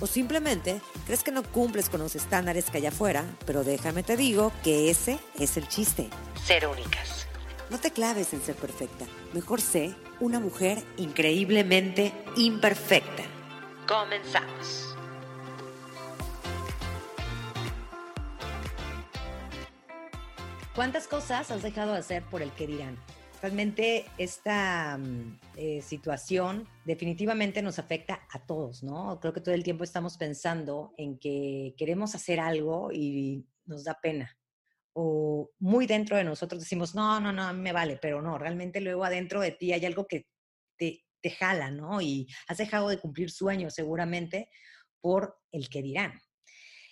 O simplemente crees que no cumples con los estándares que hay afuera, pero déjame te digo que ese es el chiste. Ser únicas. No te claves en ser perfecta. Mejor sé una mujer increíblemente imperfecta. Comenzamos. ¿Cuántas cosas has dejado de hacer por el que dirán? Realmente esta mm, eh, situación definitivamente nos afecta a todos, ¿no? Creo que todo el tiempo estamos pensando en que queremos hacer algo y nos da pena. O muy dentro de nosotros decimos, no, no, no, me vale, pero no, realmente luego adentro de ti hay algo que te, te jala, ¿no? Y has dejado de cumplir sueños seguramente por el que dirán.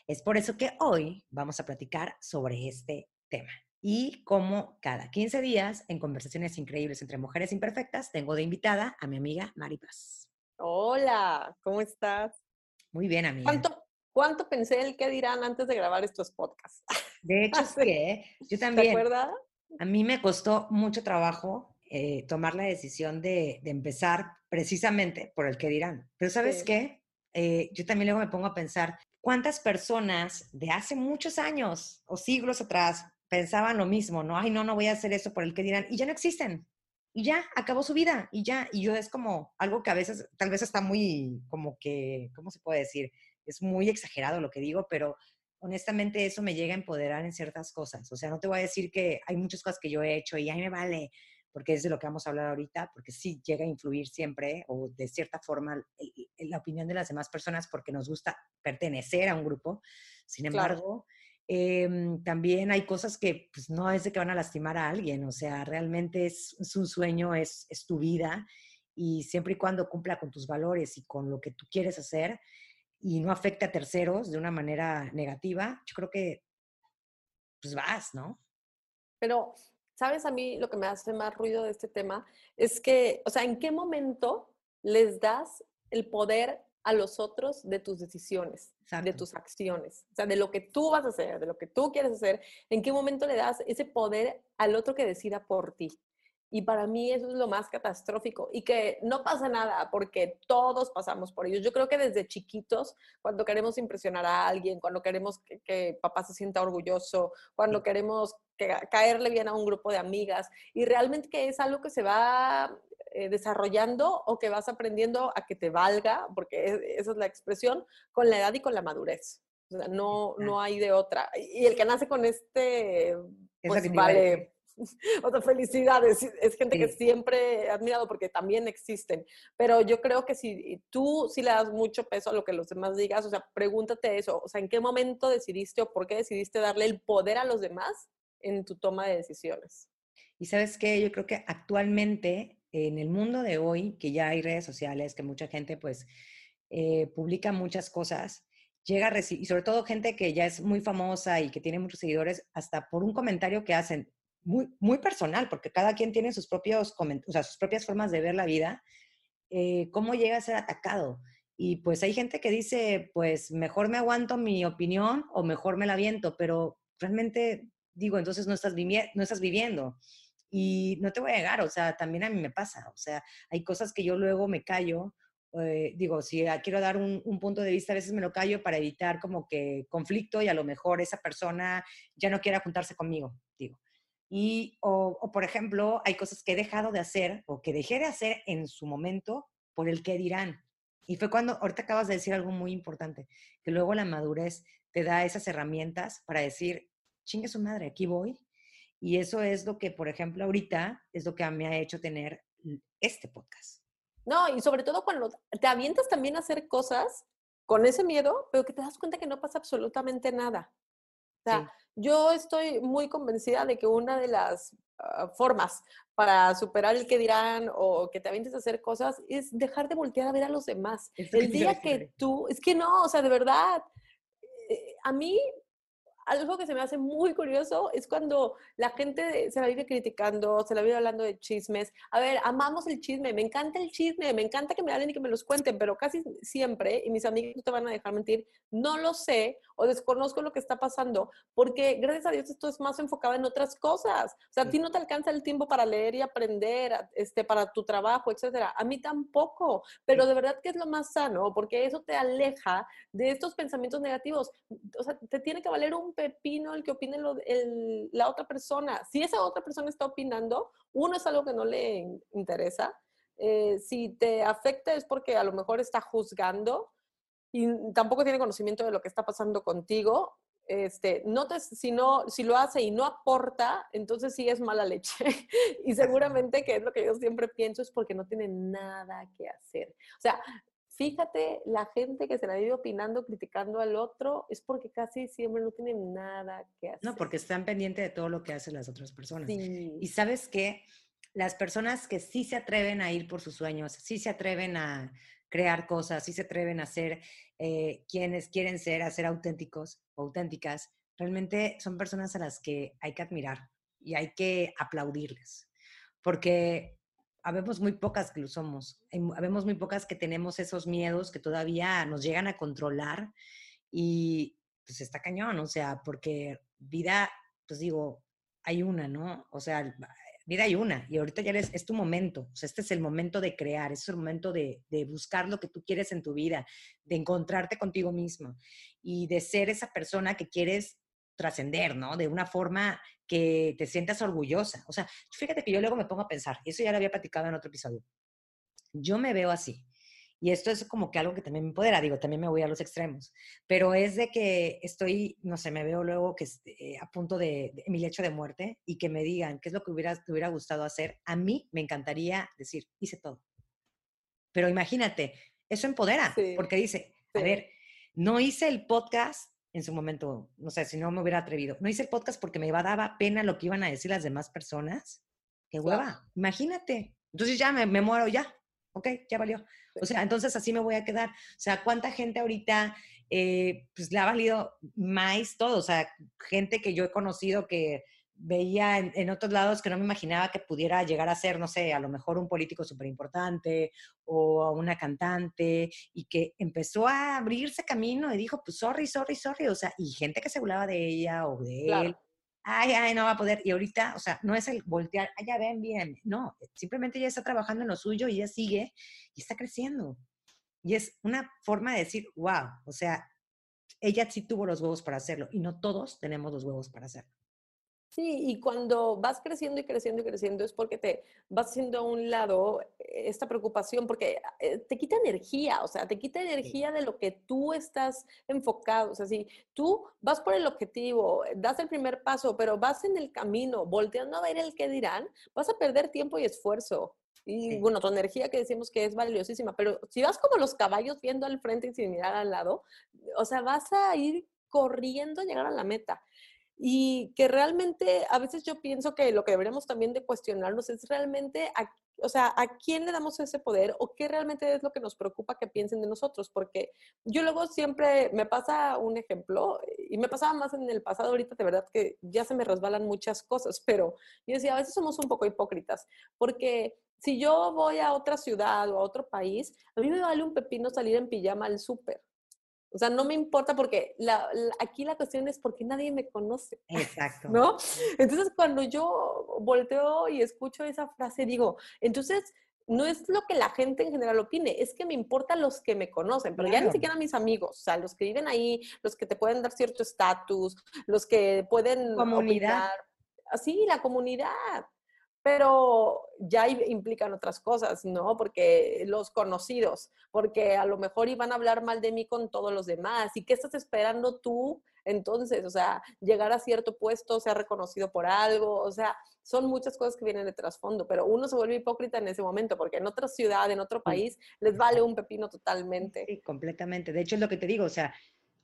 Es por eso que hoy vamos a platicar sobre este tema. Y como cada 15 días, en conversaciones increíbles entre mujeres imperfectas, tengo de invitada a mi amiga Mari Paz. Hola, ¿cómo estás? Muy bien, amiga. ¿Cuánto, cuánto pensé el que dirán antes de grabar estos podcasts? De hecho, es que yo también. ¿Te acuerdas? A mí me costó mucho trabajo eh, tomar la decisión de, de, empezar precisamente por el que dirán. Pero ¿sabes qué? Eh, yo también luego me pongo a pensar, ¿cuántas personas de hace muchos años o siglos atrás pensaban lo mismo, ¿no? Ay, no, no voy a hacer eso por el que dirán, y ya no existen. Y ya, acabó su vida, y ya, y yo es como algo que a veces, tal vez está muy, como que, ¿cómo se puede decir? Es muy exagerado lo que digo, pero honestamente eso me llega a empoderar en ciertas cosas. O sea, no te voy a decir que hay muchas cosas que yo he hecho y ahí me vale, porque es de lo que vamos a hablar ahorita, porque sí llega a influir siempre, o de cierta forma, la opinión de las demás personas, porque nos gusta pertenecer a un grupo. Sin embargo, Em, también hay cosas que pues, no es de que van a lastimar a alguien, o sea, realmente es, un sueño, es, es, tu vida y siempre y cuando cumpla con tus valores y con lo que tú quieres hacer y no afecte a terceros de una manera negativa, yo creo que pues vas, ¿no? Pero, ¿sabes a mí lo que me hace más ruido de este tema? Es que, o sea, ¿en qué momento les das el poder a los otros de tus decisiones, de tus acciones, o sea, de lo que tú vas a hacer, de lo que tú quieres hacer, en qué momento le das ese poder al otro que decida por ti. Y para mí eso es lo más catastrófico y que no pasa nada porque todos pasamos por ello. Yo creo que desde chiquitos, cuando queremos impresionar a alguien, cuando queremos que, papá se sienta orgulloso, cuando queremos caerle bien a un grupo de amigas y realmente que es algo que se va eh, desarrollando o que vas aprendiendo a que te valga, porque esa es la expresión, con la edad y con la madurez. O sea, no, no hay de otra. Y el que nace con este, pues vale. O sea, felicidades. Es gente que siempre he admirado porque también existen. Pero yo creo que si tú sí le das mucho peso a lo que los demás digas, o sea, pregúntate eso. O sea, ¿en qué momento decidiste o por qué decidiste darle el poder a los demás en tu toma de decisiones? Y sabes qué, yo creo que actualmente en el mundo de hoy, que ya hay redes sociales, que mucha gente pues eh, publica muchas cosas, llega a recibir, y sobre todo gente que ya es muy famosa y que tiene muchos seguidores, hasta por un comentario que hacen, muy, personal, porque cada quien tiene sus, propios o sea, sus propias formas de ver la vida, eh, cómo llega a ser atacado. Y pues hay gente que dice, pues mejor me aguanto mi opinión o mejor me la viento, pero realmente digo, entonces no estás, no estás viviendo. Y no te voy a negar, o sea, también a mí me pasa, o sea, hay cosas que yo luego me callo, eh, digo, si quiero dar un, punto de vista, a veces me lo callo para evitar como que conflicto y a lo mejor esa persona ya no quiera juntarse conmigo, digo. Y, o, o, por ejemplo, hay cosas que he dejado de hacer o que dejé de hacer en su momento por el que dirán. Y fue cuando, ahorita acabas de decir algo muy importante, que luego la madurez te da esas herramientas para decir, chingue su madre, aquí voy y eso es lo que, por ejemplo, ahorita es lo que me ha hecho tener este podcast. No, y sobre todo cuando te avientas también a hacer cosas con ese miedo, pero que te das cuenta que no pasa absolutamente nada. O sea, yo estoy muy convencida de que una de las ah, formas para superar el que dirán o que te avientes a hacer cosas es dejar de voltear a ver a los demás. el día que tú, es que no, o sea, de verdad, eh, a mí algo que se me hace muy curioso es cuando la gente se la vive criticando, se la vive hablando de chismes. A ver, amamos el chisme, me encanta el chisme, me encanta que me hablen y que me los cuenten, pero casi siempre, y mis amigos no te van a dejar mentir, no lo sé o desconozco lo que está pasando, porque gracias a Dios esto es más enfocado en otras cosas. O sea, a ti no te alcanza el tiempo para leer y aprender, este, para tu trabajo, etcétera. A mí tampoco, pero de verdad que es lo más sano, porque eso te aleja de estos pensamientos negativos. O sea, te tiene que valer un pepino el que opine la otra persona. Si esa otra persona está opinando, uno es algo que no le interesa. Eh, si te afecta es porque a lo mejor está juzgando y tampoco tiene conocimiento de lo que está pasando contigo. Este, no te, si, no, si lo hace y no aporta, entonces sí es mala leche. y seguramente que es lo que yo siempre pienso, es porque no tiene nada que hacer. O sea, Fíjate, la gente que se la vive opinando, criticando al otro, es porque casi siempre no tienen nada que hacer. No, porque están pendientes de todo lo que hacen las otras personas. Y sabes que las personas que sí se atreven a ir por sus sueños, sí se atreven a crear cosas, sí se atreven a ser eh, quienes quieren ser, a ser auténticos o auténticas, realmente son personas a las que hay que admirar y hay que aplaudirles. Porque habemos muy pocas que lo somos, habemos muy pocas que tenemos esos miedos que todavía nos llegan a controlar y pues está cañón, o sea, porque vida, pues digo, hay una, ¿no? O sea, vida hay una y ahorita ya eres, es tu momento, o sea, este es el momento de crear, es el momento de, de buscar lo que tú quieres en tu vida, de encontrarte contigo mismo y de ser esa persona que quieres trascender, ¿no? De una forma que te sientas orgullosa. O sea, fíjate que yo luego me pongo a pensar, eso ya lo había platicado en otro episodio. Yo me veo así. Y esto es como que algo que también me empodera, digo, también me voy a los extremos, pero es de que estoy, no sé, me veo luego que eh, a punto de, mi lecho de muerte y que me digan qué es lo que hubiera, te hubiera gustado hacer. A mí me encantaría decir, hice todo. Pero imagínate, eso empodera, porque dice, a ver, no hice el podcast en su momento, no sé, si no me hubiera atrevido. No hice el podcast porque me daba pena lo que iban a decir las demás personas. Qué hueva, imagínate. Entonces ya me, muero, ya, ok, ya valió. O sea, entonces así me voy a quedar. O sea, ¿cuánta gente ahorita eh, pues le ha valido más todo? O sea, gente que yo he conocido que veía en, otros lados que no me imaginaba que pudiera llegar a ser, no sé, a lo mejor un político súper importante o una cantante y que empezó a abrirse camino y dijo, pues sorry, sorry, sorry, o sea, y gente que se burlaba de ella o de él. Ay, ay, no va a poder. Y ahorita, o sea, no es el voltear, ay, ya ven bien. No, simplemente ella está trabajando en lo suyo y ella sigue y está creciendo. Y es una forma de decir, wow, o sea, ella sí tuvo los huevos para hacerlo y no todos tenemos los huevos para hacerlo. Sí, y cuando vas creciendo y creciendo y creciendo es porque te vas haciendo a un lado esta preocupación, porque eh, te quita energía, o sea, te quita energía de lo que tú estás enfocado. O sea, si tú vas por el objetivo, das el primer paso, pero vas en el camino, volteando a ver el que dirán, vas a perder tiempo y esfuerzo. Y bueno, tu energía que decimos que es valiosísima, pero si vas como los caballos viendo al frente y sin mirar al lado, o sea, vas a ir corriendo a llegar a la meta y que realmente a veces yo pienso que lo que deberíamos también de cuestionarnos es realmente, a, o sea, a quién le damos ese poder o qué realmente es lo que nos preocupa que piensen de nosotros, porque yo luego siempre me pasa un ejemplo y me pasaba más en el pasado, ahorita de verdad que ya se me resbalan muchas cosas, pero yo decía, a veces somos un poco hipócritas, porque si yo voy a otra ciudad o a otro país, a mí me vale un pepino salir en pijama al súper. O sea, no me importa porque la, aquí la cuestión es porque nadie me conoce. Exacto. ¿No? Entonces, cuando yo volteo y escucho esa frase, digo, entonces, no es lo que la gente en general opine, es que me importan los que me conocen, pero ya ni siquiera mis amigos, o sea, los que viven ahí, los que te pueden dar cierto estatus, los que pueden... Comunidad. Así, la comunidad pero ya implican otras cosas, ¿no? Porque los conocidos, porque a lo mejor iban a hablar mal de mí con todos los demás. ¿Y qué estás esperando tú? Entonces, o sea, llegar a cierto puesto, ser reconocido por algo, o sea, son muchas cosas que vienen de trasfondo, pero uno se vuelve hipócrita en ese momento, porque en otra ciudad, en otro país, les vale un pepino totalmente. Sí, completamente. De hecho, es lo que te digo, o sea,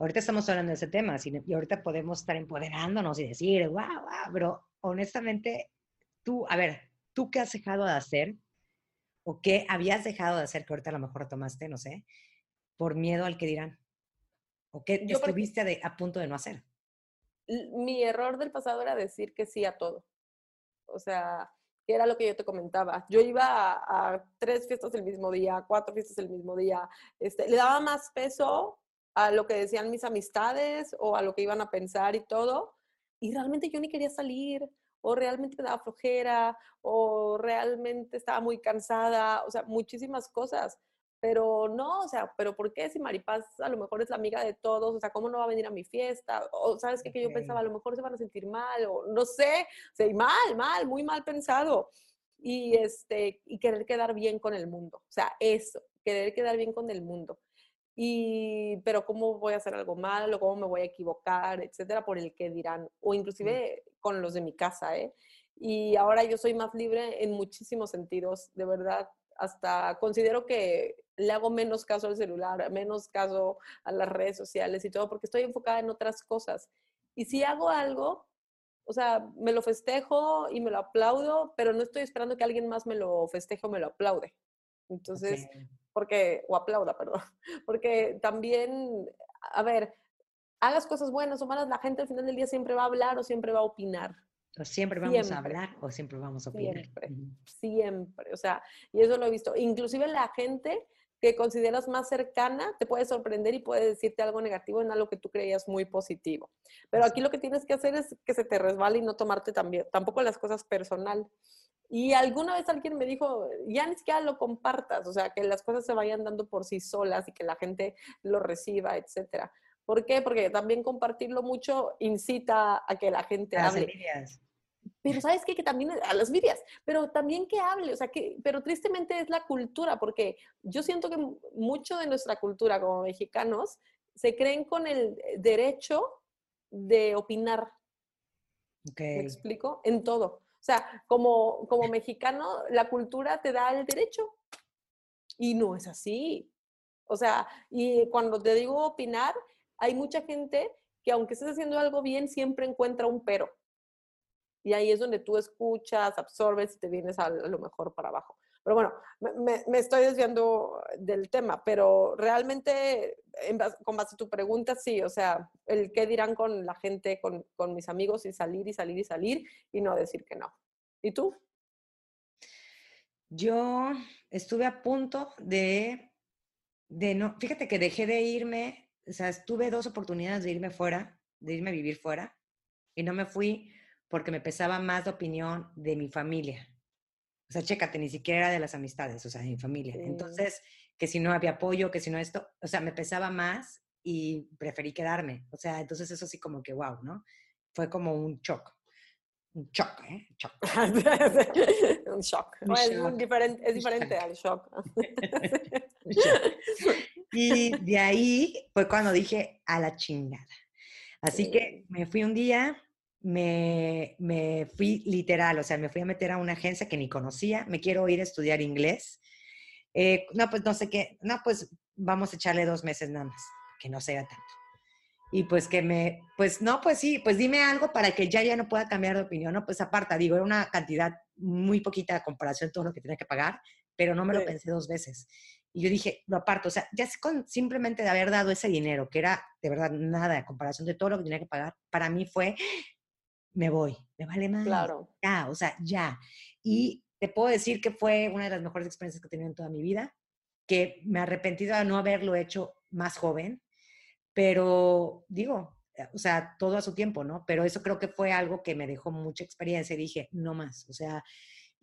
ahorita estamos hablando de ese tema y ahorita podemos estar empoderándonos y decir, wow, wow, pero honestamente tú, a ver, ¿tú qué has dejado de hacer? ¿O qué habías dejado de hacer que ahorita a lo mejor tomaste, no sé, por miedo al que dirán? ¿O qué estuviste a punto de no hacer? mi error del pasado era decir que sí a todo. O sea, que era lo que yo te comentaba. Yo iba a, tres fiestas el mismo día, cuatro fiestas el mismo día. Este, le daba más peso a lo que decían mis amistades o a lo que iban a pensar y todo. Y realmente yo ni quería salir, o realmente me daba flojera, o realmente estaba muy cansada, o sea, muchísimas cosas. Pero no, o sea, pero ¿por qué si Maripaz a lo mejor es la amiga de todos? O sea, ¿cómo no va a venir a mi fiesta? O sabes qué? que yo pensaba, a lo mejor se van a sentir mal, o no sé, o sea, mal, mal, muy mal pensado. Y, este, y querer quedar bien con el mundo. O sea, eso, querer quedar bien con el mundo. Y, pero ¿cómo voy a hacer algo malo? ¿Cómo me voy a equivocar? Etcétera, por el que dirán. O inclusive con los de mi casa, ¿eh? Y ahora yo soy más libre en muchísimos sentidos, de verdad. Hasta considero que le hago menos caso al celular, menos caso a las redes sociales y todo, porque estoy enfocada en otras cosas. Y si hago algo, o sea, me lo festejo y me lo aplaudo, pero no estoy esperando que alguien más me lo festeje o me lo aplaude. Entonces, porque, o aplauda, perdón, porque también, a ver, hagas cosas buenas o malas, la gente al final del día siempre va a hablar o siempre va a opinar. O siempre vamos a hablar o siempre vamos a opinar. Siempre, siempre. O sea, y eso lo he visto. Inclusive la gente que consideras más cercana te puede sorprender y puede decirte algo negativo en algo que tú creías muy positivo. Pero aquí lo que tienes que hacer es que se te resbale y no tomarte también, tampoco las cosas personal. Y alguna vez alguien me dijo, ya ni siquiera lo compartas, o sea, que las cosas se vayan dando por sí solas y que la gente lo reciba, etcétera. ¿Por qué? Porque también compartirlo mucho incita a que la gente a hable. Pero sabes qué? que también a las vidas, pero también que hable, o sea, que, pero tristemente es la cultura, porque yo siento que mucho de nuestra cultura como mexicanos se creen con el derecho de opinar. ¿Me explico? En todo. O sea, como, como mexicano, la cultura te da el derecho. Y no es así. O sea, y cuando te digo opinar, hay mucha gente que aunque estés haciendo algo bien, siempre encuentra un pero. Y ahí es donde tú escuchas, absorbes y te vienes a, lo mejor para abajo. Pero bueno, me, estoy desviando del tema, pero realmente, con base a tu pregunta, sí, o sea, el qué dirán con la gente, con, con mis amigos y salir y salir y salir y no decir que no. ¿Y tú? Yo estuve a punto de, de no, fíjate que dejé de irme o sea, tuve dos oportunidades de irme fuera, de irme a vivir fuera, y no me fui porque me pesaba más la opinión de mi familia. O sea, chécate, ni siquiera era de las amistades, o sea, de mi familia. Entonces, que si no había apoyo, que si no esto, o sea, me pesaba más y preferí quedarme. O sea, entonces eso sí como que wow, ¿no? Fue como un shock. Un shock, ¿eh? Shock. un shock. Es, diferente, es diferente al shock. Y de ahí fue cuando dije a la chingada. Así que me fui un día, me, me, fui literal, o sea, me fui a meter a una agencia que ni conocía, me quiero ir a estudiar inglés. Eh, no, pues no sé qué, no, pues vamos a echarle dos meses nada más, que no sea tanto. Y pues que me, pues no, pues sí, pues dime algo para que ya ya no pueda cambiar de opinión, no, pues aparta, digo, era una cantidad muy poquita a comparación de todo lo que tenía que pagar, pero no me lo pensé dos veces. Y yo dije, lo aparto, o sea, ya con simplemente de haber dado ese dinero, que era de verdad nada a comparación de todo lo que tenía que pagar, para mí fue, me voy, me vale más. Claro. Ya, o sea, ya. Y te puedo decir que fue una de las mejores experiencias que he tenido en toda mi vida, que me he arrepentido de no haberlo hecho más joven, pero digo, o sea, todo a su tiempo, ¿no? Pero eso creo que fue algo que me dejó mucha experiencia y dije, no más, o sea,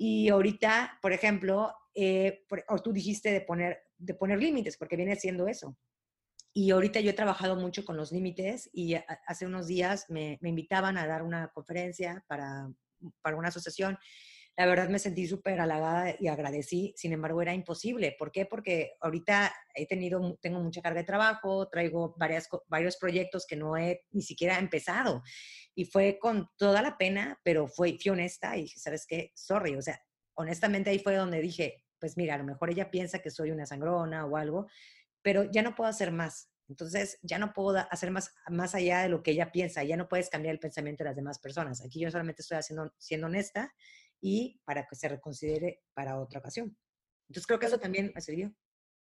y ahorita, por ejemplo, eh, o tú dijiste de poner, de poner límites, porque viene siendo eso. Y ahorita yo he trabajado mucho con los límites y hace unos días me, me invitaban a dar una conferencia para, para una asociación. La verdad me sentí súper halagada y agradecí, sin embargo era imposible. ¿Por qué? Porque ahorita he tenido, tengo mucha carga de trabajo, traigo varias, varios proyectos que no he ni siquiera empezado y fue con toda la pena, pero fue, fui honesta y dije, ¿sabes qué? Sorry, o sea, honestamente ahí fue donde dije, pues mira, a lo mejor ella piensa que soy una sangrona o algo, pero ya no puedo hacer más. Entonces, ya no puedo hacer más, más allá de lo que ella piensa, ya no puedes cambiar el pensamiento de las demás personas. Aquí yo solamente estoy haciendo, siendo honesta y para que se reconsidere para otra ocasión. Entonces, creo que eso también me sirvió.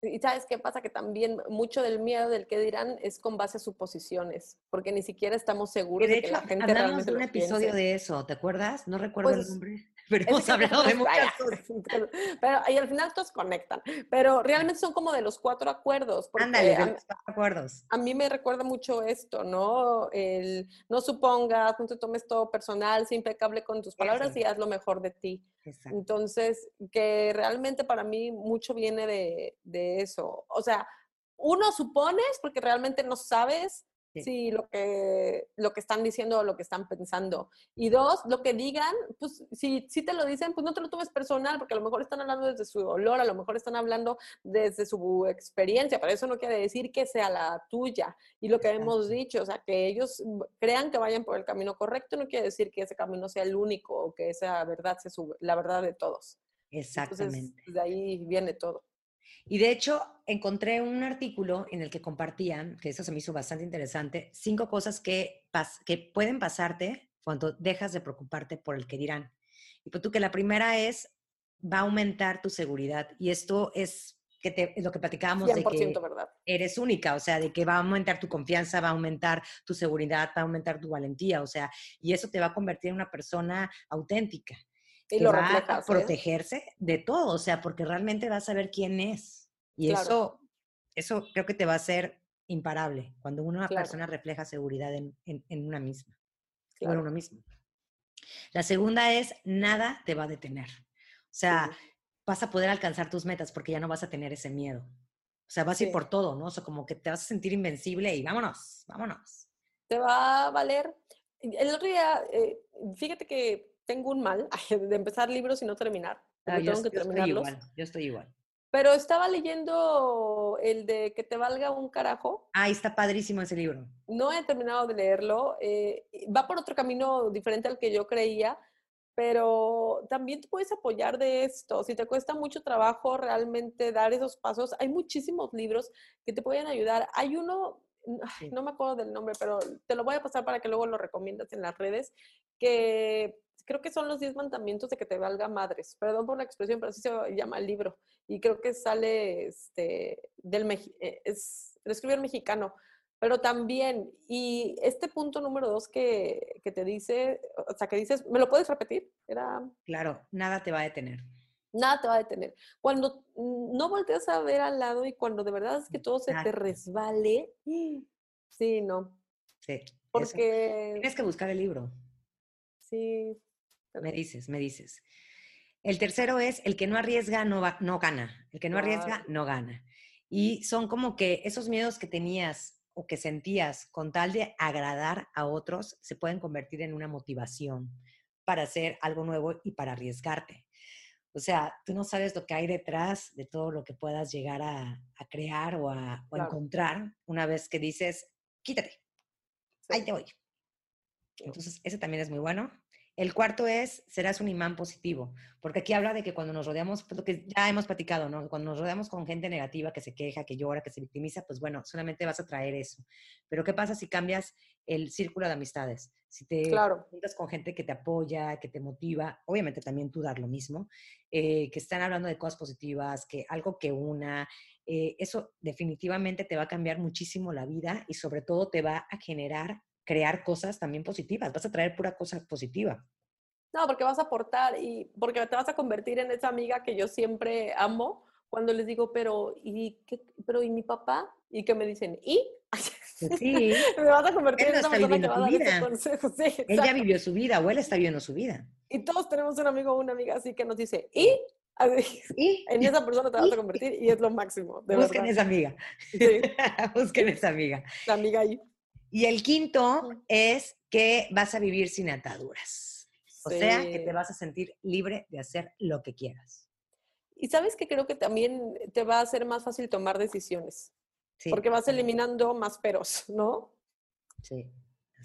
Y sabes qué pasa? Que también mucho del miedo del que dirán es con base a suposiciones, porque ni siquiera estamos seguros de, que la gente realmente de un episodio de eso, ¿te acuerdas? No recuerdo el pues, nombre. Pero hemos hablado de muchas cosas. Pero, y al final todos conectan. Pero realmente son como de los cuatro acuerdos. Ándale, de los cuatro acuerdos. A mí me recuerda mucho esto, ¿no? El no supongas, no te tomes todo personal, sé impecable con tus palabras y haz lo mejor de ti. Entonces, que realmente para mí mucho viene de, de eso. O sea, uno supones porque realmente no sabes Sí. lo que, lo que están diciendo o lo que están pensando. Y dos, lo que digan, pues si, si te lo dicen, pues no te lo tomes personal, porque a lo mejor están hablando desde su dolor, a lo mejor están hablando desde su experiencia, pero eso no quiere decir que sea la tuya. Y lo que hemos dicho, o sea, que ellos crean que vayan por el camino correcto, no quiere decir que ese camino sea el único o que esa verdad sea la verdad de todos. Exactamente. Entonces, de ahí viene todo. Y de hecho, encontré un artículo en el que compartían, que eso se me hizo bastante interesante, cinco cosas que, que pueden pasarte cuando dejas de preocuparte por el que dirán. Y pues tú que la primera es, va a aumentar tu seguridad. Y esto es, que te, lo que platicábamos de que verdad. eres única, o sea, de que va a aumentar tu confianza, va a aumentar tu seguridad, va a aumentar tu valentía, o sea, y eso te va a convertir en una persona auténtica. Y lo va a ¿eh? protegerse de todo, o sea, porque realmente vas a saber quién es. Y eso, eso creo que te va a ser imparable cuando una persona refleja seguridad en, en, una misma, en uno mismo. La segunda es, nada te va a detener. O sea, vas a poder alcanzar tus metas porque ya no vas a tener ese miedo. O sea, vas a ir por todo, ¿no? O sea, como que te vas a sentir invencible y vámonos, vámonos. Te va a valer. El otro día, eh, fíjate que tengo un mal de empezar libros y no terminar. Ah, yo, Estoy igual, yo estoy igual. Pero estaba leyendo el de Que te valga un carajo. Ah, está padrísimo ese libro. No he terminado de leerlo. Eh, va por otro camino diferente al que yo creía, pero también te puedes apoyar de esto. Si te cuesta mucho trabajo realmente dar esos pasos, hay muchísimos libros que te pueden ayudar. Hay uno, no me acuerdo del nombre, pero te lo voy a pasar para que luego lo recomiendas en las redes, que creo que son los 10 mandamientos de que te valga madres. Perdón por la expresión, pero así se llama el libro. Y creo que sale este, del, eh, es, lo escribió el mexicano. Pero también, y este punto número dos que, que te dice, o sea, que dices, ¿me lo puedes repetir? Era... Claro, nada te va a detener. Nada te va a detener. Cuando no volteas a ver al lado y cuando de verdad es que todo se te resbale, sí, no. Sí. Porque... Tienes que buscar el libro. Sí, me dices, me dices. El tercero es el que no arriesga no, no gana. El que no arriesga no gana. Y son como que esos miedos que tenías o que sentías con tal de agradar a otros se pueden convertir en una motivación para hacer algo nuevo y para arriesgarte. O sea, tú no sabes lo que hay detrás de todo lo que puedas llegar a, crear o a encontrar una vez que dices, quítate, ahí te voy. Entonces, ese también es muy bueno. El cuarto es, serás un imán positivo, porque aquí habla de que cuando nos rodeamos, pues lo que ya hemos platicado, ¿no? Cuando nos rodeamos con gente negativa que se queja, que llora, que se victimiza, pues bueno, solamente vas a traer eso. Pero ¿qué pasa si cambias el círculo de amistades? Si te claro. juntas con gente que te apoya, que te motiva, obviamente también tú dar lo mismo, eh, que están hablando de cosas positivas, que algo que una, eh, eso definitivamente te va a cambiar muchísimo la vida y sobre todo te va a generar crear cosas también positivas, vas a traer pura cosa positiva. No, porque vas a aportar y porque te vas a convertir en esa amiga que yo siempre amo cuando les digo, pero ¿y, qué, pero, ¿y mi papá? Y que me dicen, ¿y? Pues sí. me vas a convertir en esa persona que va a dar ese consejo. Sí, ella vivió su vida o él está viviendo su vida. Y todos tenemos un amigo o una amiga así que nos dice, ¿y? ¿Y? En esa persona te vas a convertir y es lo máximo. De Busquen esa amiga. Sí. Busquen esa amiga. La amiga ahí. Y el quinto es que vas a vivir sin ataduras. O sea, que te vas a sentir libre de hacer lo que quieras. Y sabes que creo que también te va a hacer más fácil tomar decisiones. porque vas eliminando más peros, ¿no? Sí.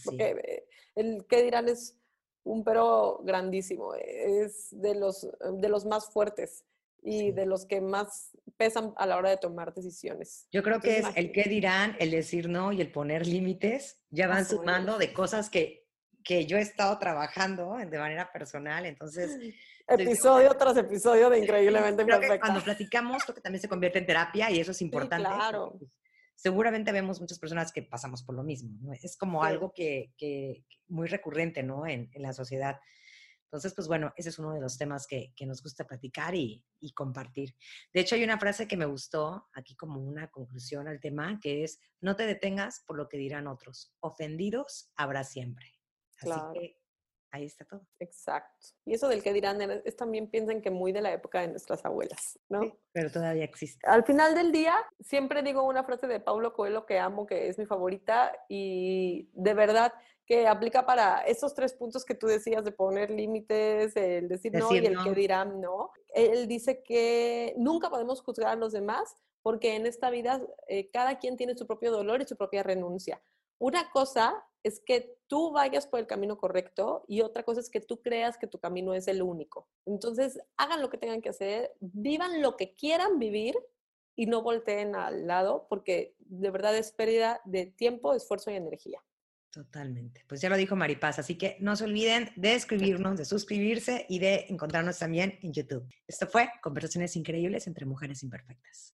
Porque eh, el que dirán es un pero grandísimo, es de los, de los más fuertes y de los que más pesan a la hora de tomar decisiones. Yo creo que es el qué dirán, el decir no y el poner límites, ya van sumando de cosas que que yo he estado trabajando de manera personal, entonces... Episodio tras episodio de Increíblemente creo Que cuando platicamos, creo que también se convierte en terapia y eso es importante. claro. Pues, seguramente vemos muchas personas que pasamos por lo mismo, ¿no? Es como algo que, que, muy recurrente, ¿no? En, en, la sociedad. Entonces, pues bueno, ese es uno de los temas que, que nos gusta platicar y, y, compartir. De hecho, hay una frase que me gustó aquí como una conclusión al tema, que es, no te detengas por lo que dirán otros, ofendidos habrá siempre. Así que ahí está todo. Exacto. Y eso del que dirán es también piensen que muy de la época de nuestras abuelas, ¿no? pero todavía existe. Al final del día, siempre digo una frase de Paulo Coelho que amo, que es mi favorita y de verdad que aplica para esos tres puntos que tú decías de poner límites, el decir, no y el que dirán no. Él dice que nunca podemos juzgar a los demás porque en esta vida eh, cada quien tiene su propio dolor y su propia renuncia. Una cosa es que tú vayas por el camino correcto y otra cosa es que tú creas que tu camino es el único. Entonces, hagan lo que tengan que hacer, vivan lo que quieran vivir y no volteen al lado porque de verdad es pérdida de tiempo, esfuerzo y energía. Totalmente. Pues ya lo dijo Maripaz, así que no se olviden de escribirnos, de suscribirse y de encontrarnos también en YouTube. Esto fue Conversaciones Increíbles entre Mujeres Imperfectas.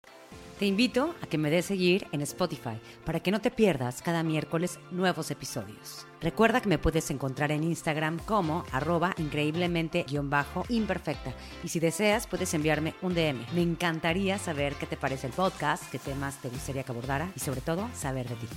Te invito a que me des seguir en Spotify para que no te pierdas cada miércoles nuevos episodios. Recuerda que me puedes encontrar en Instagram como arroba increíblemente-imperfecta y si deseas puedes enviarme un DM. Me encantaría saber qué te parece el podcast, qué temas te gustaría que abordara y sobre todo saber de ti.